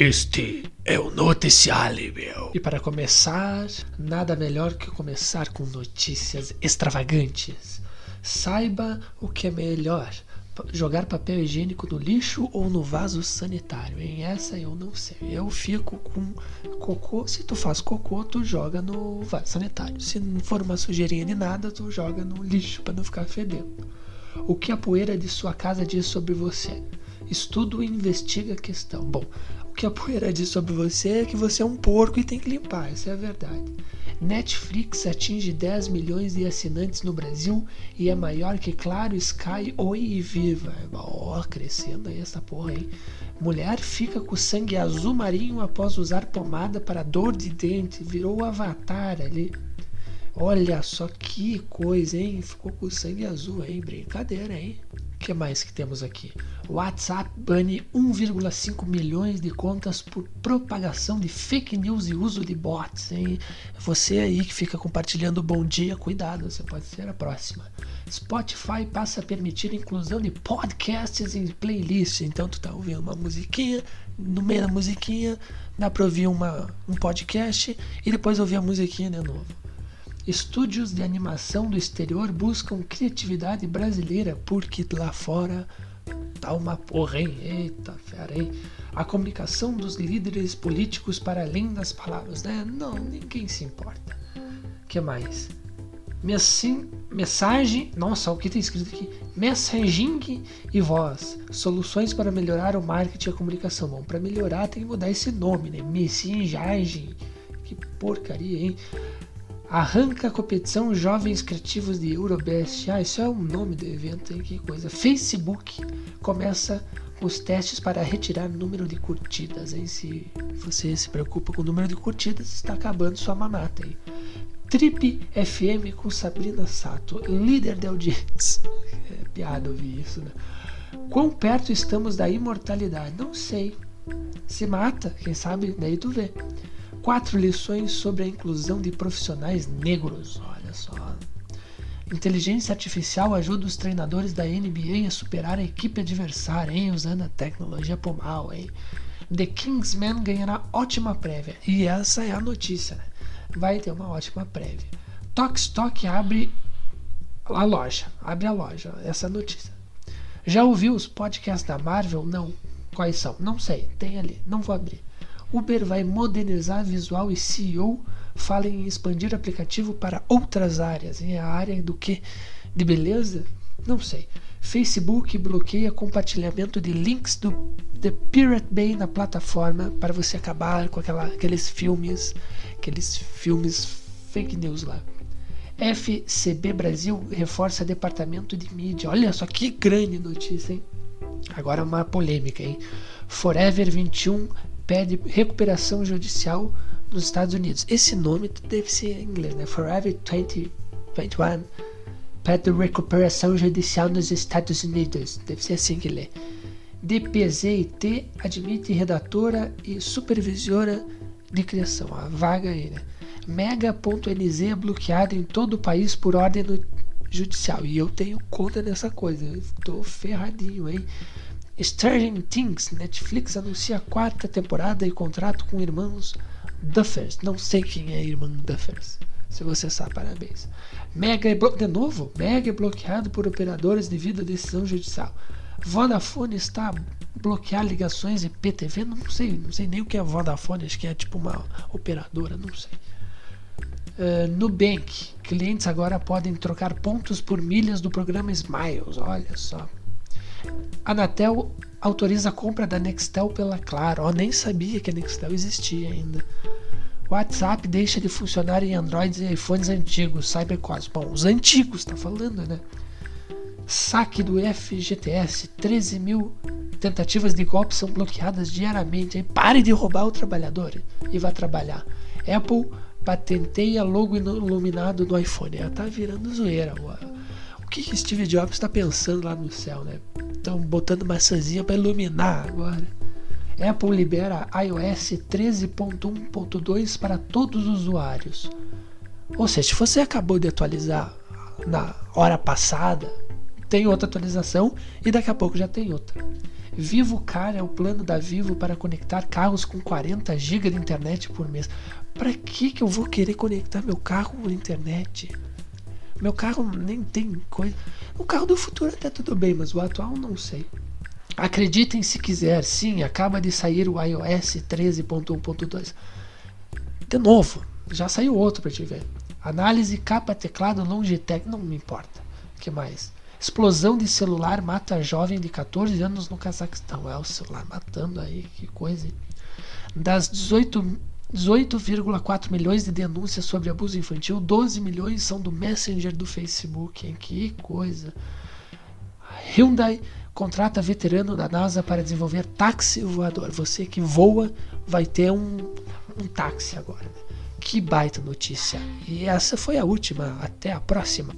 Este é o Noticiário, meu. E para começar, nada melhor que começar com notícias extravagantes. Saiba o que é melhor: jogar papel higiênico no lixo ou no vaso sanitário. Em essa eu não sei. Eu fico com cocô. Se tu faz cocô, tu joga no vaso sanitário. Se não for uma sujeirinha de nada, tu joga no lixo para não ficar fedendo. O que a poeira de sua casa diz sobre você? Estudo e investiga a questão. Bom, que a poeira diz sobre você é que você é um porco e tem que limpar, essa é a verdade. Netflix atinge 10 milhões de assinantes no Brasil e é maior que Claro, Sky, Oi e Viva. Ó, oh, crescendo aí essa porra aí. Mulher fica com sangue azul marinho após usar pomada para dor de dente. Virou o avatar ali. Olha só que coisa, hein? Ficou com sangue azul, hein? Brincadeira, hein? Que mais que temos aqui? WhatsApp bane 1,5 milhões de contas por propagação de fake news e uso de bots. Hein? Você aí que fica compartilhando bom dia, cuidado, você pode ser a próxima. Spotify passa a permitir a inclusão de podcasts em playlist. Então tu tá ouvindo uma musiquinha, no meio da musiquinha dá pra ouvir uma, um podcast e depois ouvir a musiquinha de novo. Estúdios de animação do exterior buscam criatividade brasileira, porque lá fora tá uma porra, hein? Eita, fera, hein? A comunicação dos líderes políticos para além das palavras, né? Não, ninguém se importa. que mais? Messim, mensagem, nossa, o que tem escrito aqui? Messaging e voz. Soluções para melhorar o marketing e a comunicação. Bom, para melhorar tem que mudar esse nome, né? Messaging. Que porcaria, hein? Arranca a competição Jovens Criativos de Eurobest. Ah, isso é o nome do evento, hein? que coisa. Facebook começa os testes para retirar número de curtidas. Hein? Se você se preocupa com o número de curtidas, está acabando sua mamata aí. Trip FM com Sabrina Sato, líder de audiência. É piada ouvir isso, né? Quão perto estamos da imortalidade? Não sei. Se mata, quem sabe, daí tu vê. Quatro lições sobre a inclusão de profissionais negros. Olha só. Inteligência artificial ajuda os treinadores da NBA a superar a equipe adversária, hein? Usando a tecnologia pomal, hein? The Kingsman ganhará ótima prévia. E essa é a notícia, né? Vai ter uma ótima prévia. Tokstok abre a loja. Abre a loja. Essa é a notícia. Já ouviu os podcasts da Marvel? Não. Quais são? Não sei. Tem ali. Não vou abrir. Uber vai modernizar visual e CEO fala em expandir aplicativo para outras áreas. E a área do que? De beleza? Não sei. Facebook bloqueia compartilhamento de links do The Pirate Bay na plataforma para você acabar com aquela, aqueles filmes, aqueles filmes fake news lá. FCB Brasil reforça departamento de mídia. Olha só que grande notícia, hein? Agora uma polêmica, hein? Forever 21 pede recuperação judicial nos Estados Unidos. Esse nome deve ser em inglês, né? Forever 2021 pede recuperação judicial nos Estados Unidos. Deve ser assim que lê. DPZIT admite redatora e supervisora de criação. A vaga aí, né? Mega.nz é bloqueado em todo o país por ordem judicial. E eu tenho conta dessa coisa. Tô ferradinho, hein? Stranger Things, Netflix anuncia a quarta temporada e contrato com irmãos Duffers. Não sei quem é irmão Duffers. Se você sabe, parabéns. Mega é de novo, Mega é bloqueado por operadores devido à decisão judicial. Vodafone está a bloquear ligações IPTV, não sei, não sei nem o que é Vodafone, acho que é tipo uma operadora, não sei. Uh, Nubank, clientes agora podem trocar pontos por milhas do programa Smiles, olha só. Anatel autoriza a compra da Nextel pela Claro. Oh, nem sabia que a Nextel existia ainda. WhatsApp deixa de funcionar em Androids e iPhones antigos. Cyberquase. Bom, os antigos, tá falando, né? Saque do FGTS. 13 mil tentativas de golpe são bloqueadas diariamente. Pare de roubar o trabalhador e vá trabalhar. Apple patenteia logo iluminado do iPhone. Ela tá virando zoeira. O que, que Steve Jobs está pensando lá no céu, né? Estão botando maçãzinha para iluminar agora. Apple libera iOS 13.1.2 para todos os usuários. Ou seja, se você acabou de atualizar na hora passada, tem outra atualização e daqui a pouco já tem outra. Vivo Car é o plano da Vivo para conectar carros com 40 GB de internet por mês. Para que que eu vou querer conectar meu carro por internet? Meu carro nem tem coisa. O carro do futuro até tudo bem, mas o atual não sei. Acreditem se quiser, sim, acaba de sair o iOS 13.1.2. De novo, já saiu outro para te ver. Análise capa teclado Logitech, não me importa. Que mais? Explosão de celular mata jovem de 14 anos no Cazaquistão. É o celular matando aí, que coisa. Das 18 18,4 milhões de denúncias sobre abuso infantil, 12 milhões são do Messenger do Facebook. Hein? Que coisa. Hyundai contrata veterano da NASA para desenvolver táxi voador. Você que voa vai ter um, um táxi agora. Que baita notícia. E essa foi a última. Até a próxima.